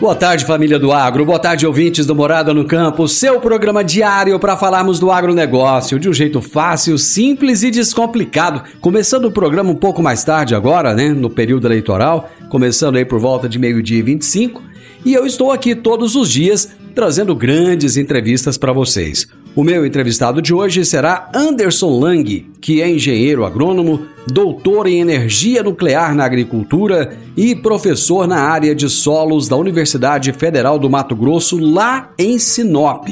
Boa tarde, família do agro. Boa tarde, ouvintes do Morada no Campo. Seu programa diário para falarmos do agronegócio de um jeito fácil, simples e descomplicado. Começando o programa um pouco mais tarde agora, né? No período eleitoral. Começando aí por volta de meio-dia e 25. E eu estou aqui todos os dias trazendo grandes entrevistas para vocês. O meu entrevistado de hoje será Anderson Lang, que é engenheiro agrônomo, doutor em energia nuclear na agricultura e professor na área de solos da Universidade Federal do Mato Grosso, lá em Sinop.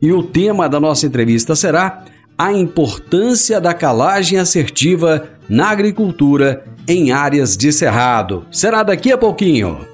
E o tema da nossa entrevista será a importância da calagem assertiva na agricultura em áreas de cerrado. Será daqui a pouquinho.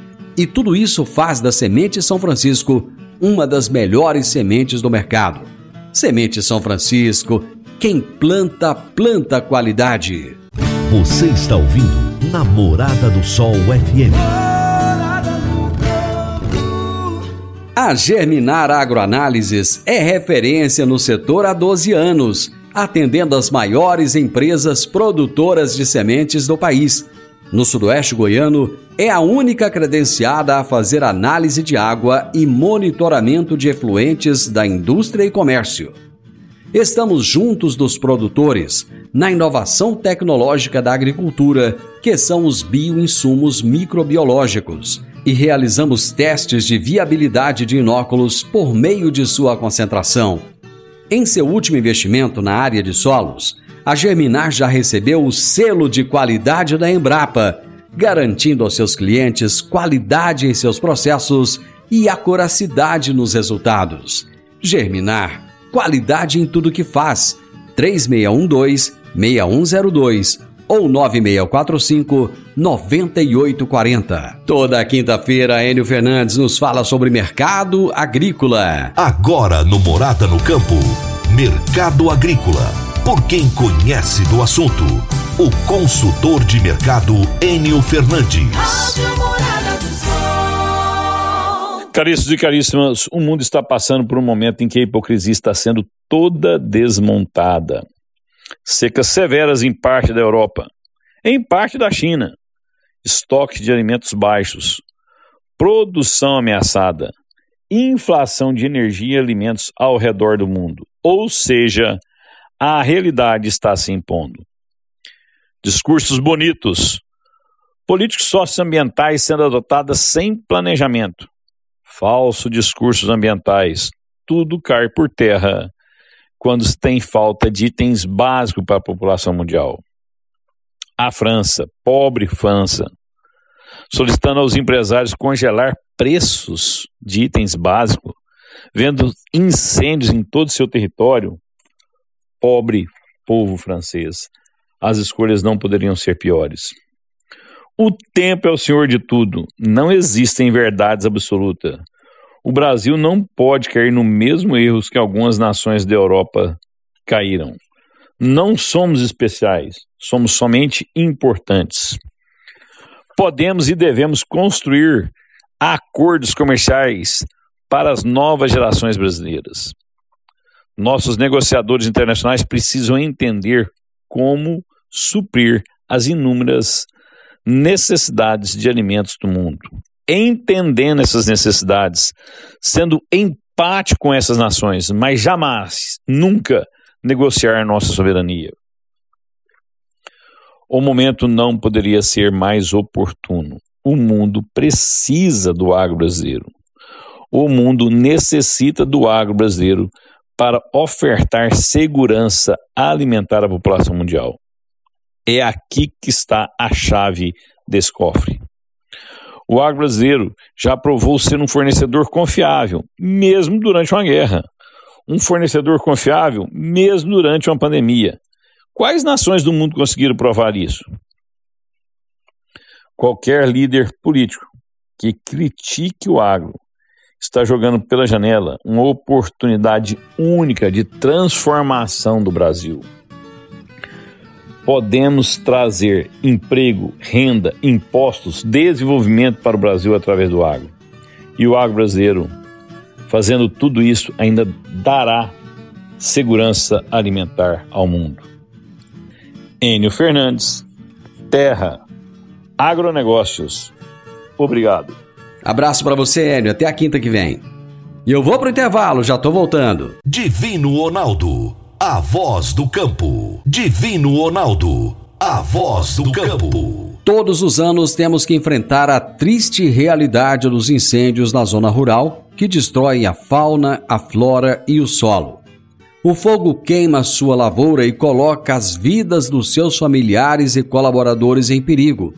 E tudo isso faz da Semente São Francisco uma das melhores sementes do mercado. Semente São Francisco, quem planta, planta qualidade. Você está ouvindo Namorada do Sol FM. A Germinar Agroanálises é referência no setor há 12 anos, atendendo as maiores empresas produtoras de sementes do país no Sudoeste Goiano, é a única credenciada a fazer análise de água e monitoramento de efluentes da indústria e comércio. Estamos juntos dos produtores na inovação tecnológica da agricultura, que são os bioinsumos microbiológicos, e realizamos testes de viabilidade de inóculos por meio de sua concentração. Em seu último investimento na área de solos, a Germinar já recebeu o selo de qualidade da Embrapa, garantindo aos seus clientes qualidade em seus processos e acuracidade nos resultados. Germinar, qualidade em tudo que faz. 3612-6102 ou 9645-9840. Toda quinta-feira, Enio Fernandes nos fala sobre mercado agrícola. Agora no Morada no Campo, Mercado Agrícola por quem conhece do assunto. O consultor de mercado Enio Fernandes. Caríssimos e caríssimas, o mundo está passando por um momento em que a hipocrisia está sendo toda desmontada. Secas severas em parte da Europa, em parte da China, estoques de alimentos baixos, produção ameaçada, inflação de energia e alimentos ao redor do mundo. Ou seja, a realidade está se impondo. Discursos bonitos, políticos socioambientais sendo adotadas sem planejamento, falso discursos ambientais, tudo cai por terra quando se tem falta de itens básicos para a população mundial. A França, pobre França, solicitando aos empresários congelar preços de itens básicos, vendo incêndios em todo o seu território, pobre povo francês. As escolhas não poderiam ser piores. O tempo é o senhor de tudo. Não existem verdades absolutas. O Brasil não pode cair no mesmo erro que algumas nações da Europa caíram. Não somos especiais, somos somente importantes. Podemos e devemos construir acordos comerciais para as novas gerações brasileiras. nossos negociadores internacionais precisam entender como suprir as inúmeras necessidades de alimentos do mundo. Entendendo essas necessidades, sendo empate com essas nações, mas jamais, nunca negociar nossa soberania. O momento não poderia ser mais oportuno. O mundo precisa do agro brasileiro. O mundo necessita do agro brasileiro para ofertar segurança alimentar à população mundial. É aqui que está a chave desse cofre. O agro brasileiro já provou ser um fornecedor confiável, mesmo durante uma guerra. Um fornecedor confiável, mesmo durante uma pandemia. Quais nações do mundo conseguiram provar isso? Qualquer líder político que critique o agro está jogando pela janela uma oportunidade única de transformação do Brasil. Podemos trazer emprego, renda, impostos, desenvolvimento para o Brasil através do agro. E o agro brasileiro, fazendo tudo isso, ainda dará segurança alimentar ao mundo. Enio Fernandes, Terra, Agronegócios. Obrigado. Abraço para você, Enio. Até a quinta que vem. E eu vou pro intervalo, já tô voltando. Divino Ronaldo, a voz do campo. Divino Ronaldo, a voz do campo. Todos os anos temos que enfrentar a triste realidade dos incêndios na zona rural que destroem a fauna, a flora e o solo. O fogo queima sua lavoura e coloca as vidas dos seus familiares e colaboradores em perigo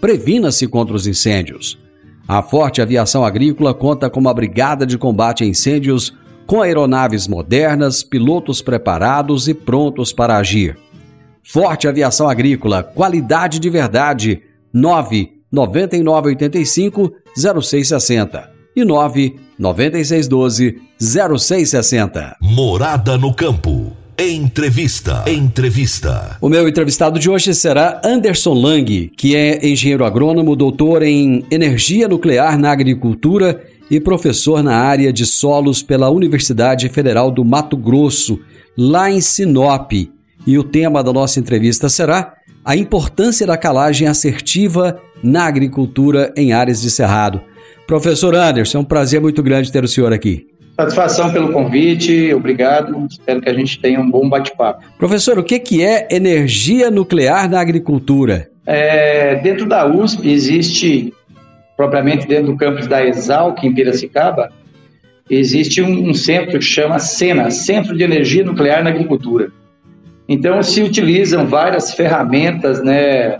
previna-se contra os incêndios. A Forte Aviação Agrícola conta com uma brigada de combate a incêndios com aeronaves modernas, pilotos preparados e prontos para agir. Forte Aviação Agrícola, qualidade de verdade. 9 9985 0660 e 9 9612 0660. Morada no campo. Entrevista. Entrevista. O meu entrevistado de hoje será Anderson Lang, que é engenheiro agrônomo, doutor em energia nuclear na agricultura e professor na área de solos pela Universidade Federal do Mato Grosso, lá em Sinop. E o tema da nossa entrevista será a importância da calagem assertiva na agricultura em áreas de cerrado. Professor Anderson, é um prazer muito grande ter o senhor aqui. Satisfação pelo convite, obrigado. Espero que a gente tenha um bom bate-papo. Professor, o que é energia nuclear na agricultura? É, dentro da USP existe, propriamente dentro do campus da Exalc, em Piracicaba, existe um, um centro que chama SENA, Centro de Energia Nuclear na Agricultura. Então, se utilizam várias ferramentas, né,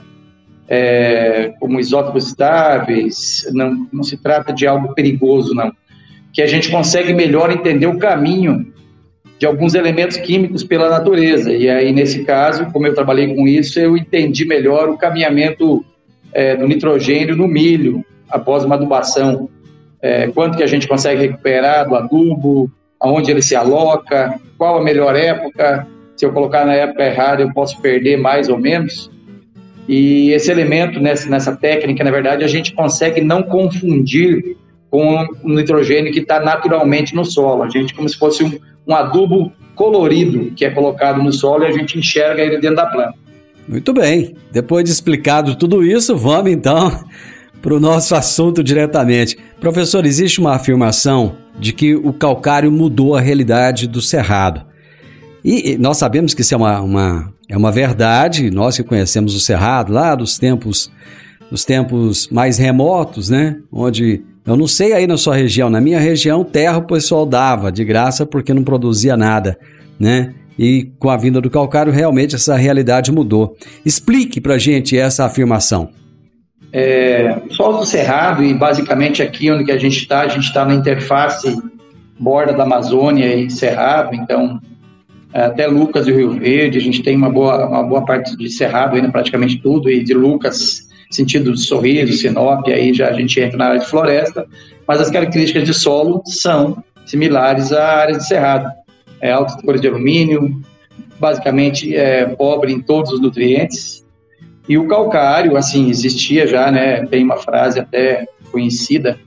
é, como isótopos estáveis, não, não se trata de algo perigoso, não que a gente consegue melhor entender o caminho de alguns elementos químicos pela natureza. E aí, nesse caso, como eu trabalhei com isso, eu entendi melhor o caminhamento é, do nitrogênio no milho após uma adubação. É, quanto que a gente consegue recuperar do adubo, aonde ele se aloca, qual a melhor época. Se eu colocar na época errada, eu posso perder mais ou menos. E esse elemento, nessa, nessa técnica, na verdade, a gente consegue não confundir com o nitrogênio que está naturalmente no solo. A gente, como se fosse um, um adubo colorido que é colocado no solo e a gente enxerga ele dentro da planta. Muito bem. Depois de explicado tudo isso, vamos então para o nosso assunto diretamente. Professor, existe uma afirmação de que o calcário mudou a realidade do cerrado. E nós sabemos que isso é uma, uma, é uma verdade, nós que conhecemos o cerrado lá dos tempos, dos tempos mais remotos, né? Onde eu não sei aí na sua região, na minha região, terra o pessoal dava de graça porque não produzia nada, né? E com a vinda do calcário, realmente essa realidade mudou. Explique para gente essa afirmação. É, solo do Cerrado, e basicamente aqui onde a gente está, a gente está na interface borda da Amazônia e Cerrado, então até Lucas e Rio Verde, a gente tem uma boa, uma boa parte de Cerrado ainda, praticamente tudo, e de Lucas sentido de sorriso, Sinop, aí já a gente entra na área de floresta, mas as características de solo são similares à área de cerrado. É alta cores de alumínio, basicamente é pobre em todos os nutrientes. E o calcário, assim, existia já, né? Tem uma frase até conhecida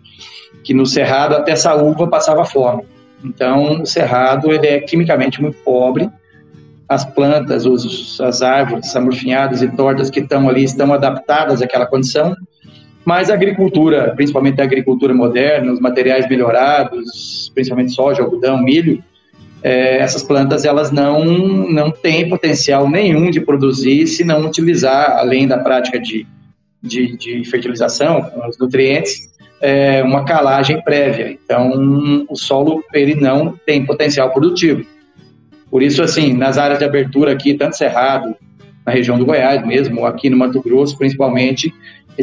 que no cerrado até essa uva passava fome. Então, o cerrado ele é quimicamente muito pobre. As plantas, os, as árvores amorfinhadas e tortas que estão ali estão adaptadas àquela condição, mas a agricultura, principalmente a agricultura moderna, os materiais melhorados, principalmente soja, algodão, milho, é, essas plantas elas não, não têm potencial nenhum de produzir se não utilizar, além da prática de, de, de fertilização, com os nutrientes, é, uma calagem prévia. Então, o solo ele não tem potencial produtivo. Por isso, assim, nas áreas de abertura aqui, tanto Cerrado, na região do Goiás mesmo, aqui no Mato Grosso, principalmente,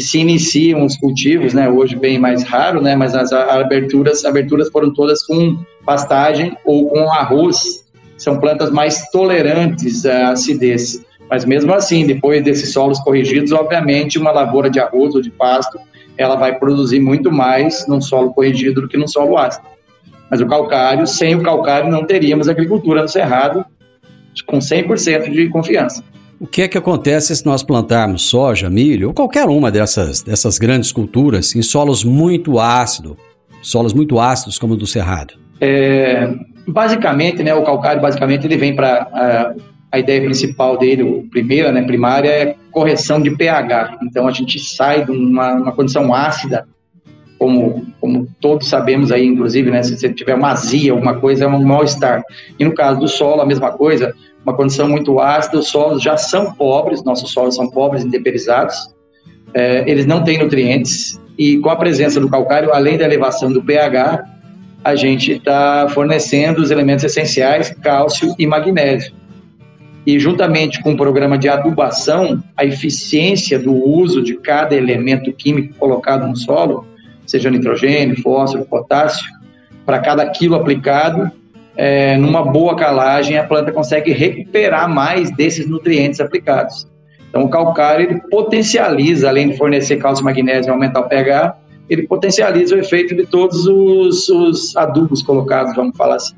se iniciam os cultivos, né? Hoje bem mais raro, né? Mas as aberturas, aberturas foram todas com pastagem ou com arroz. São plantas mais tolerantes à acidez. Mas mesmo assim, depois desses solos corrigidos, obviamente, uma lavoura de arroz ou de pasto ela vai produzir muito mais num solo corrigido do que num solo ácido. Mas o calcário, sem o calcário, não teríamos agricultura no Cerrado com 100% de confiança. O que é que acontece se nós plantarmos soja, milho ou qualquer uma dessas, dessas grandes culturas em solos muito ácidos, solos muito ácidos como o do Cerrado? É, basicamente, né, o calcário basicamente ele vem para a ideia principal dele, primeira, né, primária, é correção de pH. Então a gente sai de uma, uma condição ácida, como, como todos sabemos aí, inclusive, né, se você tiver uma azia, alguma coisa, é um mal-estar. E no caso do solo, a mesma coisa, uma condição muito ácida, os solos já são pobres, nossos solos são pobres, intemperizados, é, eles não têm nutrientes, e com a presença do calcário, além da elevação do pH, a gente está fornecendo os elementos essenciais, cálcio e magnésio. E juntamente com o programa de adubação, a eficiência do uso de cada elemento químico colocado no solo, seja nitrogênio, fósforo, potássio, para cada quilo aplicado, é, numa boa calagem, a planta consegue recuperar mais desses nutrientes aplicados. Então, o calcário ele potencializa, além de fornecer cálcio magnésio e aumentar o pH, ele potencializa o efeito de todos os, os adubos colocados, vamos falar assim.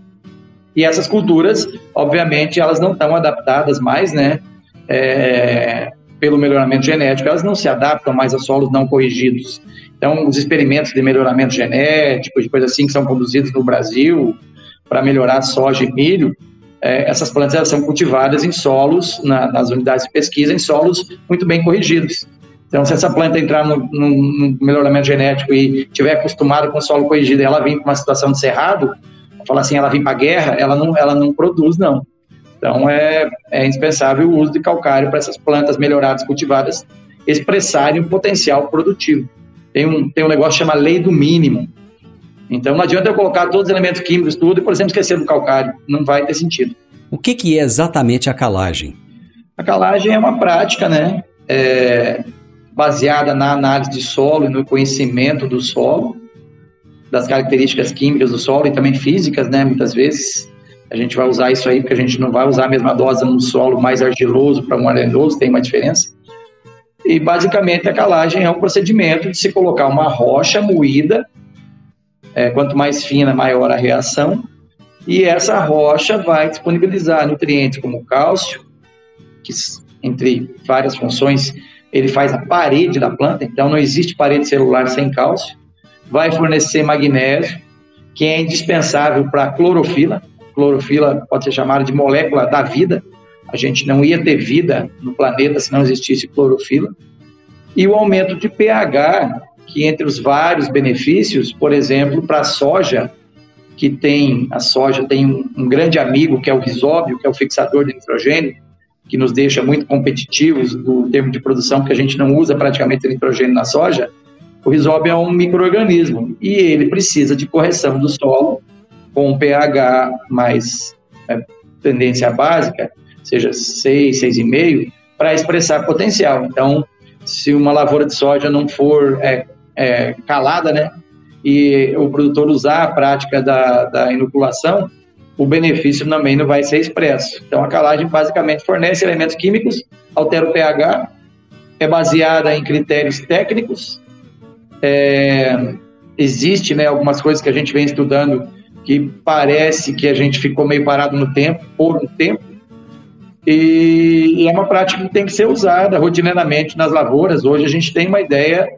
E essas culturas, obviamente, elas não estão adaptadas mais, né? É, pelo melhoramento genético, elas não se adaptam mais a solos não corrigidos. Então, os experimentos de melhoramento genético, de coisas assim que são conduzidos no Brasil para melhorar soja e milho, é, essas plantas elas são cultivadas em solos, na, nas unidades de pesquisa, em solos muito bem corrigidos. Então, se essa planta entrar no, no, no melhoramento genético e tiver acostumada com o solo corrigido ela vir para uma situação de cerrado, falar assim, ela vem para a guerra, ela não, ela não produz, não. Então, é, é indispensável o uso de calcário para essas plantas melhoradas, cultivadas, expressarem o potencial produtivo. Tem um, tem um negócio que chama lei do mínimo. Então, não adianta eu colocar todos os elementos químicos, tudo, e, por exemplo, esquecer do calcário. Não vai ter sentido. O que, que é exatamente a calagem? A calagem é uma prática, né? É, baseada na análise de solo e no conhecimento do solo, das características químicas do solo e também físicas, né? Muitas vezes a gente vai usar isso aí porque a gente não vai usar a mesma dose num solo mais argiloso para um arenoso, tem uma diferença. E basicamente a calagem é um procedimento de se colocar uma rocha moída, é, quanto mais fina, maior a reação, e essa rocha vai disponibilizar nutrientes como cálcio, que entre várias funções ele faz a parede da planta, então não existe parede celular sem cálcio vai fornecer magnésio, que é indispensável para a clorofila. Clorofila pode ser chamada de molécula da vida. A gente não ia ter vida no planeta se não existisse clorofila. E o aumento de pH, que entre os vários benefícios, por exemplo, para a soja, que tem a soja tem um, um, grande amigo que é o risóbio, que é o fixador de nitrogênio, que nos deixa muito competitivos no termo de produção, porque a gente não usa praticamente nitrogênio na soja. O rizóbio é um microorganismo e ele precisa de correção do solo com pH mais é, tendência básica, seja 6, 6,5, para expressar potencial. Então, se uma lavoura de soja não for é, é, calada, né, e o produtor usar a prática da, da inoculação, o benefício também não vai ser expresso. Então, a calagem basicamente fornece elementos químicos, altera o pH, é baseada em critérios técnicos é, existe né, algumas coisas que a gente vem estudando que parece que a gente ficou meio parado no tempo, por um tempo, e, e é uma prática que tem que ser usada rotineiramente nas lavouras. Hoje a gente tem uma ideia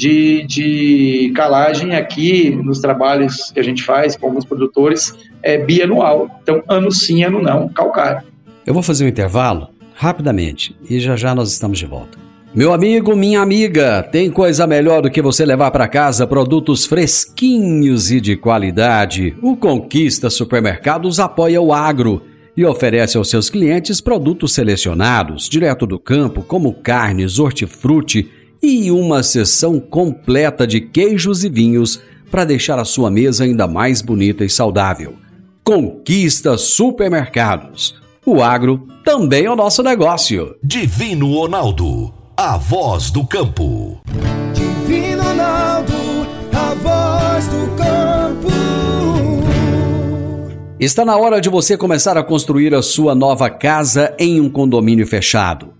de, de calagem aqui nos trabalhos que a gente faz com alguns produtores é bianual. Então, ano sim, ano não, calcário. Eu vou fazer um intervalo rapidamente e já já nós estamos de volta. Meu amigo, minha amiga, tem coisa melhor do que você levar para casa produtos fresquinhos e de qualidade. O Conquista Supermercados apoia o agro e oferece aos seus clientes produtos selecionados, direto do campo, como carnes, hortifruti e uma seção completa de queijos e vinhos para deixar a sua mesa ainda mais bonita e saudável. Conquista Supermercados. O agro também é o nosso negócio. Divino Ronaldo, a voz do campo. Divino Ronaldo, a voz do campo. Está na hora de você começar a construir a sua nova casa em um condomínio fechado.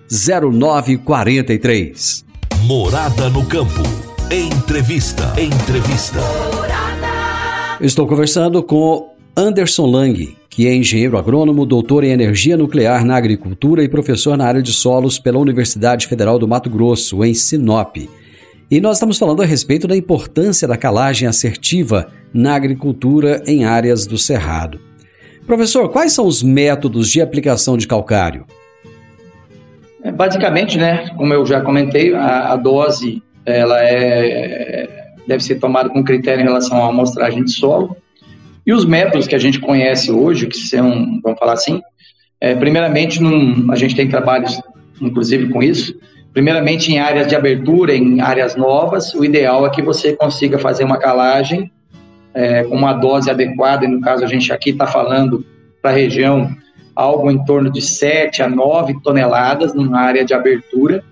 0943. Morada no campo. Entrevista. Entrevista. Estou conversando com Anderson Lang, que é engenheiro agrônomo, doutor em energia nuclear na agricultura e professor na área de solos pela Universidade Federal do Mato Grosso, em Sinop. E nós estamos falando a respeito da importância da calagem assertiva na agricultura em áreas do Cerrado. Professor, quais são os métodos de aplicação de calcário? É, basicamente, né, como eu já comentei, a, a, dose ela é, deve ser tomada com critério em relação à amostragem de solo. E os métodos que a gente conhece hoje, que são, vamos falar assim, é, primeiramente, num, a gente tem trabalhos, inclusive, com isso. Primeiramente, em áreas de abertura, em áreas novas, o ideal é que você consiga fazer uma calagem é, com uma dose adequada, no caso a gente aqui está falando para a região algo em torno de 7 a 9 toneladas numa área de abertura,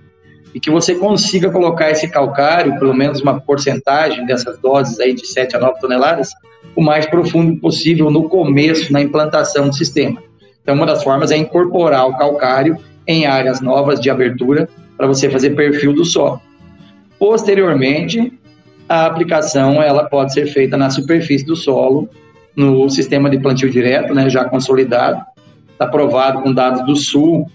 e que você consiga colocar esse calcário, pelo menos uma porcentagem dessas doses aí de 7 a 9 toneladas, o mais profundo possível no começo, na implantação do sistema. Então, uma das formas é incorporar o calcário em áreas novas de abertura para você fazer perfil do solo. Posteriormente, a aplicação ela pode ser feita na superfície do solo, no sistema de plantio direto, né, já consolidado, está provado com dados do Sul,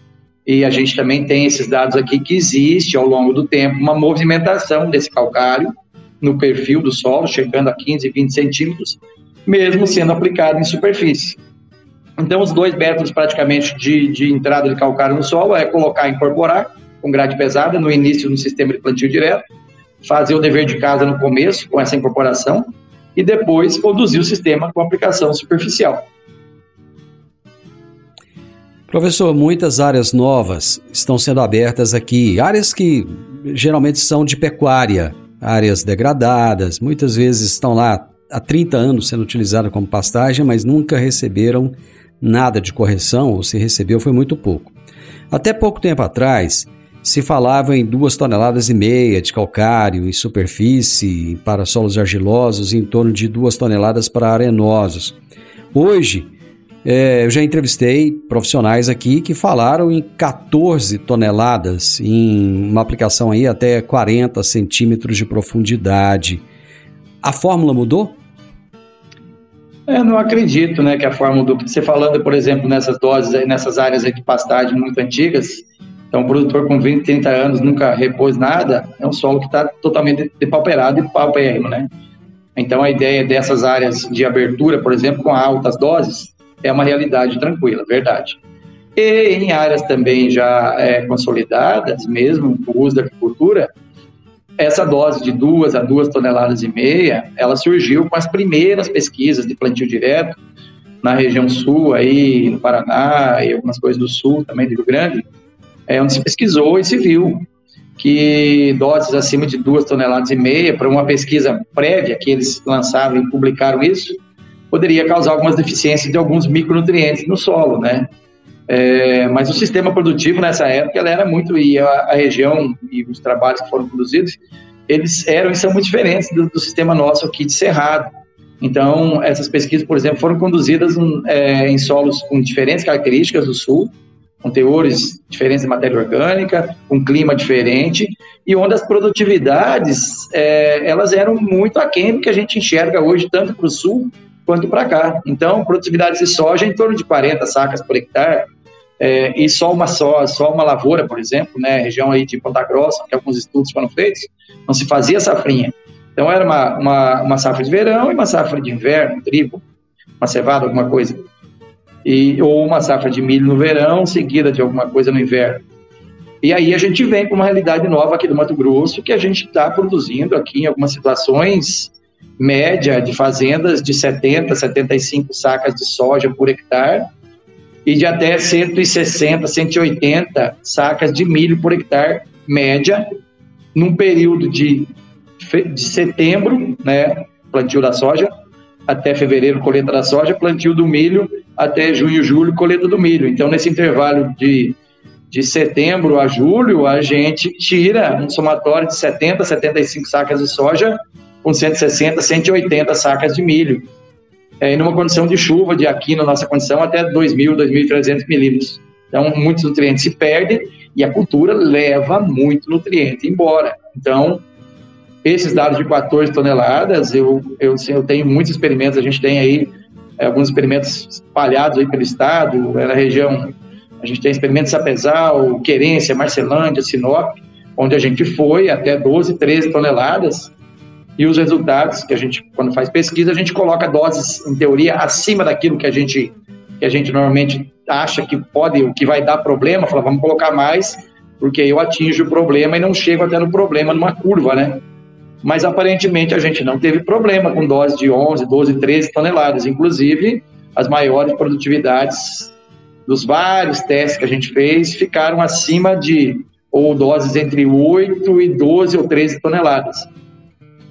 e a gente também tem esses dados aqui que existe ao longo do tempo uma movimentação desse calcário no perfil do solo, chegando a 15, 20 centímetros, mesmo sendo aplicado em superfície. Então, os dois métodos praticamente de, de entrada de calcário no solo é colocar e incorporar com grade pesada no início do sistema de plantio direto, fazer o dever de casa no começo com essa incorporação e depois conduzir o sistema com aplicação superficial. Professor, muitas áreas novas estão sendo abertas aqui, áreas que geralmente são de pecuária, áreas degradadas, muitas vezes estão lá há 30 anos sendo utilizadas como pastagem, mas nunca receberam nada de correção, ou se recebeu foi muito pouco. Até pouco tempo atrás, se falava em duas toneladas e meia de calcário em superfície para solos argilosos e em torno de duas toneladas para arenosos. Hoje, é, eu já entrevistei profissionais aqui que falaram em 14 toneladas, em uma aplicação aí até 40 centímetros de profundidade. A fórmula mudou? Eu é, não acredito né, que a fórmula mudou. Você falando, por exemplo, nessas doses, nessas áreas de pastagem muito antigas, então o produtor com 20, 30 anos nunca repôs nada, é um solo que está totalmente depauperado e paupérrimo, né? Então a ideia dessas áreas de abertura, por exemplo, com altas doses, é uma realidade tranquila, verdade. E em áreas também já é, consolidadas, mesmo o uso da agricultura, essa dose de duas a duas toneladas e meia, ela surgiu com as primeiras pesquisas de plantio direto na região sul, aí no Paraná e algumas coisas do sul também do Rio Grande, é onde se pesquisou e se viu que doses acima de duas toneladas e meia, para uma pesquisa prévia que eles lançaram e publicaram isso, poderia causar algumas deficiências de alguns micronutrientes no solo, né? É, mas o sistema produtivo nessa época ela era muito e a, a, região e os trabalhos que foram produzidos eles eram e são muito diferentes do, do sistema nosso aqui de Cerrado. Então, essas pesquisas, por exemplo, foram conduzidas é, em solos com diferentes características do sul, com teores diferentes de matéria orgânica, com clima diferente, e onde as produtividades é, elas eram muito aquém do que a gente enxerga hoje, tanto para o sul quanto para cá. Então, produtividades de soja em torno de 40 sacas por hectare, é, e só uma só, só uma lavoura, por exemplo, né, região aí de Ponta Grossa, que alguns estudos foram feitos, não se fazia safrinha. Então era uma, uma, uma safra de verão e uma safra de inverno, trigo, uma cevada, alguma coisa. E, ou uma safra de milho no verão, seguida de alguma coisa no inverno. E aí a gente vem com uma realidade nova aqui do Mato Grosso, que a gente está produzindo aqui em algumas situações média de fazendas de 70, 75 sacas de soja por hectare e de até 160, 180 sacas de milho por hectare média num período de, de setembro, né, plantio da soja, até fevereiro, colheita da soja, plantio do milho, até junho, julho, colheita do milho. Então, nesse intervalo de, de setembro a julho, a gente tira um somatório de 70, 75 sacas de soja com 160, 180 sacas de milho. É, e numa condição de chuva, de aqui na nossa condição, até 2.000, 2.300 milímetros. Então, muitos nutrientes se perdem e a cultura leva muito nutriente embora. Então, esses dados de 14 toneladas, eu, eu, eu tenho muitos experimentos, a gente tem aí é, alguns experimentos espalhados aí pelo estado, na região, a gente tem experimentos Sapezal, Querência, Marcelândia, Sinop, onde a gente foi até 12, 13 toneladas, e os resultados que a gente, quando faz pesquisa, a gente coloca doses, em teoria, acima daquilo que a gente, que a gente normalmente acha que pode, o que vai dar problema, fala, vamos colocar mais, porque eu atinjo o problema e não chego até no problema numa curva, né? Mas aparentemente a gente não teve problema com doses de 11, 12, 13 toneladas, inclusive as maiores produtividades dos vários testes que a gente fez ficaram acima de ou doses entre 8 e 12 ou 13 toneladas.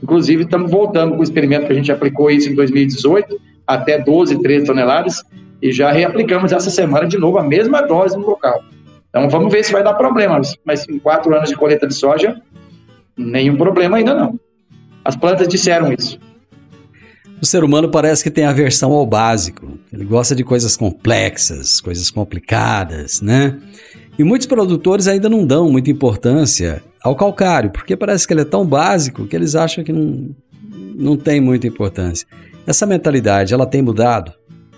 Inclusive, estamos voltando com o experimento que a gente aplicou isso em 2018, até 12, 13 toneladas, e já reaplicamos essa semana de novo a mesma dose no local. Então, vamos ver se vai dar problema. Mas em quatro anos de colheita de soja, nenhum problema ainda não. As plantas disseram isso. O ser humano parece que tem aversão ao básico. Ele gosta de coisas complexas, coisas complicadas, né? E muitos produtores ainda não dão muita importância ao calcário, porque parece que ele é tão básico que eles acham que não, não tem muita importância. Essa mentalidade, ela tem mudado?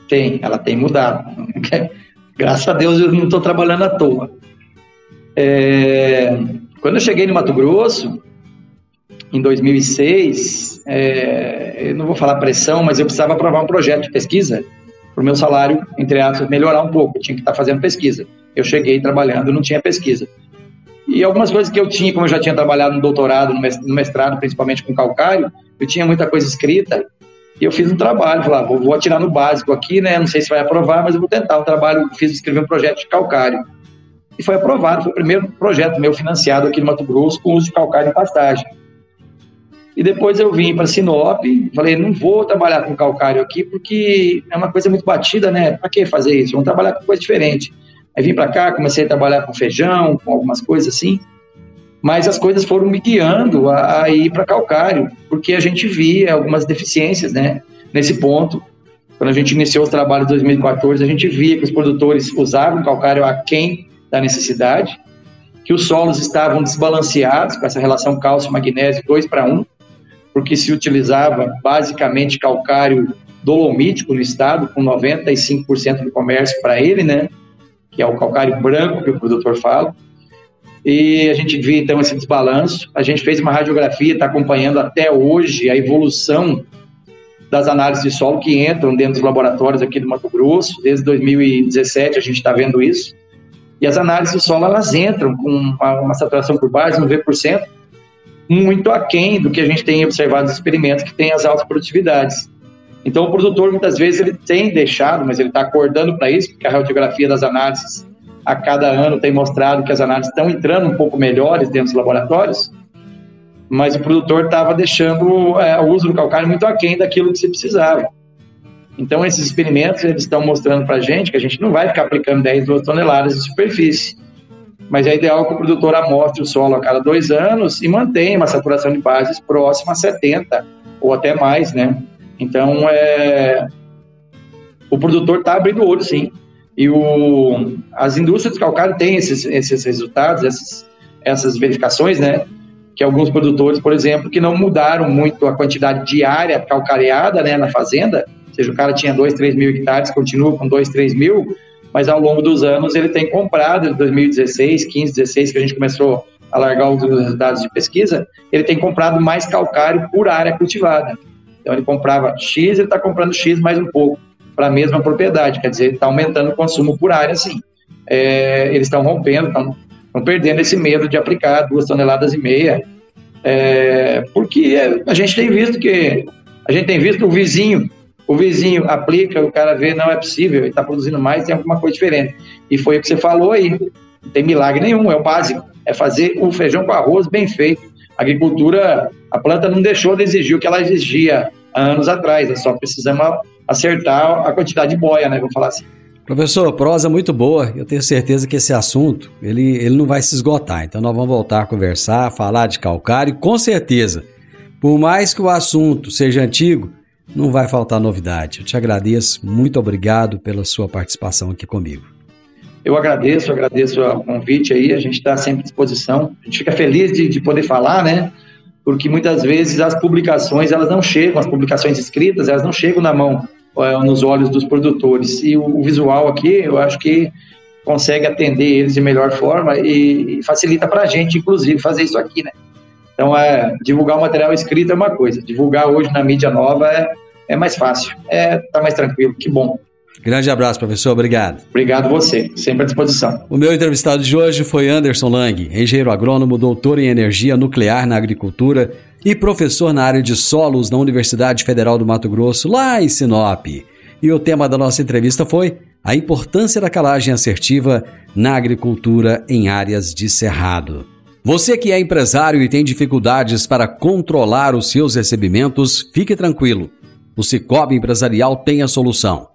Tem, ela tem mudado. Graças a Deus eu não estou trabalhando à toa. É, quando eu cheguei no Mato Grosso, em 2006, é, eu não vou falar pressão, mas eu precisava aprovar um projeto de pesquisa para o meu salário, entre aspas, melhorar um pouco. Eu tinha que estar fazendo pesquisa. Eu cheguei trabalhando, não tinha pesquisa. E algumas coisas que eu tinha, como eu já tinha trabalhado no doutorado, no mestrado, principalmente com calcário, eu tinha muita coisa escrita, e eu fiz um trabalho, falei, ah, vou, vou atirar no básico aqui, né? Não sei se vai aprovar, mas eu vou tentar. Um trabalho, fiz escrever um projeto de calcário. E foi aprovado, foi o primeiro projeto meu financiado aqui no Mato Grosso com uso de calcário em pastagem. E depois eu vim para Sinop, falei, não vou trabalhar com calcário aqui porque é uma coisa muito batida, né? Para que fazer isso? Vamos trabalhar com coisa diferente. Aí vim para cá, comecei a trabalhar com feijão, com algumas coisas assim, mas as coisas foram me guiando a, a ir para calcário, porque a gente via algumas deficiências, né, nesse ponto. Quando a gente iniciou os trabalhos em 2014, a gente via que os produtores usavam calcário aquém da necessidade, que os solos estavam desbalanceados com essa relação cálcio-magnésio 2 para 1, porque se utilizava basicamente calcário dolomítico no estado, com 95% do comércio para ele, né? Que é o calcário branco que o produtor fala. E a gente vê então esse desbalanço. A gente fez uma radiografia, está acompanhando até hoje a evolução das análises de solo que entram dentro dos laboratórios aqui do Mato Grosso. Desde 2017 a gente está vendo isso. E as análises de solo elas entram com uma, uma saturação por base, 90%, muito aquém do que a gente tem observado nos experimentos que tem as altas produtividades. Então, o produtor, muitas vezes, ele tem deixado, mas ele está acordando para isso, porque a radiografia das análises a cada ano tem mostrado que as análises estão entrando um pouco melhores dentro dos laboratórios, mas o produtor estava deixando é, o uso do calcário muito aquém daquilo que se precisava. Então, esses experimentos eles estão mostrando para a gente que a gente não vai ficar aplicando 10, 12 toneladas de superfície. mas é ideal que o produtor amostre o solo a cada dois anos e mantenha uma saturação de bases próxima a 70 ou até mais, né? Então, é, o produtor está abrindo o olho, sim. E o, as indústrias de calcário têm esses, esses resultados, essas, essas verificações, né? Que alguns produtores, por exemplo, que não mudaram muito a quantidade diária calcareada né, na fazenda, ou seja, o cara tinha 2, 3 mil hectares, continua com 2, 3 mil, mas ao longo dos anos ele tem comprado, em 2016, 15, 16, que a gente começou a largar os resultados de pesquisa, ele tem comprado mais calcário por área cultivada. Então ele comprava X, ele está comprando X mais um pouco para a mesma propriedade, quer dizer, está aumentando o consumo por área, sim. É, eles estão rompendo, estão perdendo esse medo de aplicar duas toneladas e meia, é, porque a gente tem visto que a gente tem visto o vizinho, o vizinho aplica, o cara vê, não é possível, ele está produzindo mais, tem alguma coisa diferente. E foi o que você falou aí, não tem milagre nenhum, é o básico, é fazer o feijão com arroz bem feito. A agricultura, a planta não deixou de exigir o que ela exigia anos atrás, nós só precisamos acertar a quantidade de boia, né? Vamos falar assim. Professor, prosa muito boa. Eu tenho certeza que esse assunto ele, ele não vai se esgotar. Então nós vamos voltar a conversar, falar de calcário. Com certeza, por mais que o assunto seja antigo, não vai faltar novidade. Eu te agradeço. Muito obrigado pela sua participação aqui comigo. Eu agradeço, agradeço o convite aí. A gente está sempre à disposição. A gente fica feliz de, de poder falar, né? porque muitas vezes as publicações elas não chegam, as publicações escritas elas não chegam na mão, é, nos olhos dos produtores. E o, o, visual aqui, eu acho que consegue atender eles de melhor forma e, e facilita para a gente, inclusive, fazer isso aqui, né? Então, é, divulgar o material escrito é uma coisa, divulgar hoje na mídia nova é, é mais fácil, é, tá mais tranquilo, que bom. Grande abraço, professor. Obrigado. Obrigado você. Sempre à disposição. O meu entrevistado de hoje foi Anderson Lang, engenheiro agrônomo, doutor em energia nuclear na agricultura e professor na área de solos na Universidade Federal do Mato Grosso, lá em Sinop. E o tema da nossa entrevista foi a importância da calagem assertiva na agricultura em áreas de cerrado. Você que é empresário e tem dificuldades para controlar os seus recebimentos, fique tranquilo. O Cicobi Empresarial tem a solução.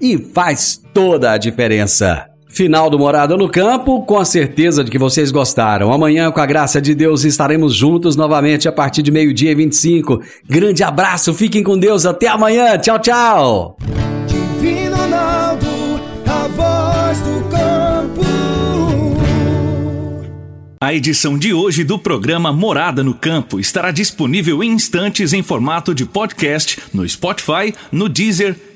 e faz toda a diferença. Final do Morada no Campo, com a certeza de que vocês gostaram. Amanhã, com a graça de Deus, estaremos juntos novamente a partir de meio-dia e 25. Grande abraço, fiquem com Deus, até amanhã. Tchau, tchau. Divino Ronaldo, a voz do campo. A edição de hoje do programa Morada no Campo estará disponível em instantes em formato de podcast no Spotify, no Deezer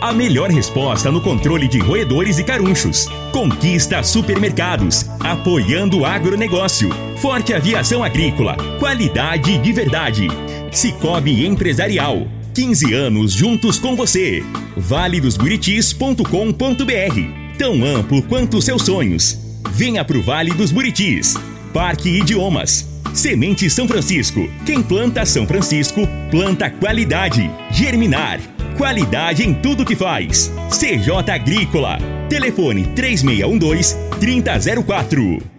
a melhor resposta no controle de roedores e carunchos. Conquista supermercados, apoiando o agronegócio. Forte aviação agrícola, qualidade de verdade. Cicobi Empresarial, 15 anos juntos com você. valedosburitis.com.br Tão amplo quanto seus sonhos. Venha pro Vale dos Buritis. Parque Idiomas. Semente São Francisco. Quem planta São Francisco, planta qualidade. Germinar Qualidade em tudo que faz. CJ Agrícola. Telefone 3612 3004.